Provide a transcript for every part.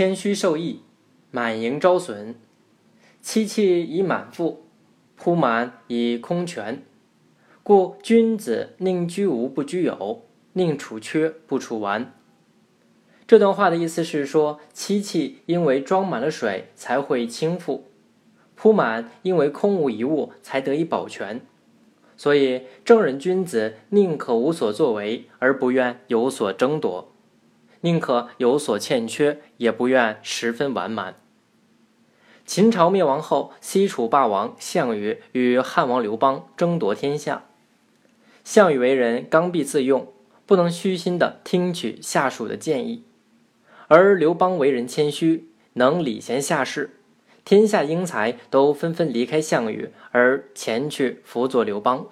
谦虚受益，满盈招损。妻气以满腹，铺满以空全。故君子宁居无不居有，宁处缺不处完。这段话的意思是说，漆器因为装满了水才会倾覆，铺满因为空无一物才得以保全。所以，正人君子宁可无所作为，而不愿有所争夺；宁可有所欠缺，也不愿十分完满。秦朝灭亡后，西楚霸王项羽与汉王刘邦争夺天下。项羽为人刚愎自用，不能虚心的听取下属的建议；而刘邦为人谦虚，能礼贤下士，天下英才都纷纷离开项羽，而前去辅佐刘邦。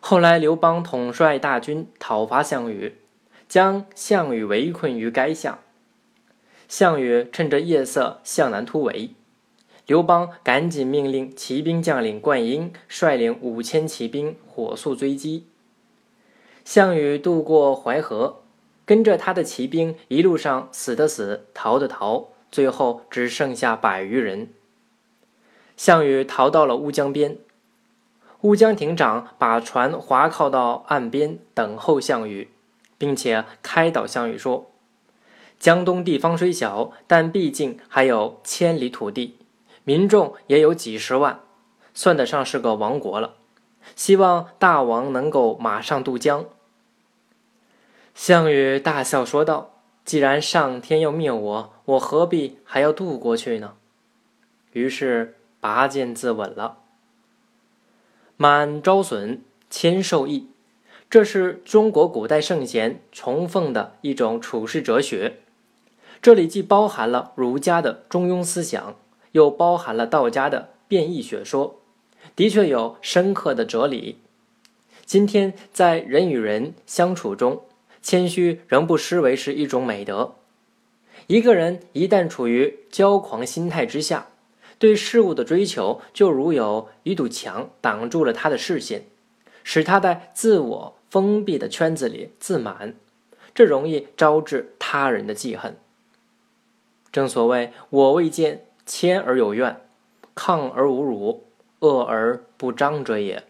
后来，刘邦统帅大军讨伐项羽，将项羽围困于垓下。项羽趁着夜色向南突围。刘邦赶紧命令骑兵将领灌婴率领五千骑兵火速追击。项羽渡过淮河，跟着他的骑兵一路上死的死，逃的逃，最后只剩下百余人。项羽逃到了乌江边，乌江亭长把船划靠到岸边等候项羽，并且开导项羽说：“江东地方虽小，但毕竟还有千里土地。”民众也有几十万，算得上是个王国了。希望大王能够马上渡江。项羽大笑说道：“既然上天要灭我，我何必还要渡过去呢？”于是拔剑自刎了。满招损，谦受益，这是中国古代圣贤崇奉的一种处世哲学。这里既包含了儒家的中庸思想。又包含了道家的变异学说，的确有深刻的哲理。今天在人与人相处中，谦虚仍不失为是一种美德。一个人一旦处于骄狂心态之下，对事物的追求就如有一堵墙挡住了他的视线，使他在自我封闭的圈子里自满，这容易招致他人的记恨。正所谓“我未见”。谦而有怨，亢而无辱，恶而不彰者也。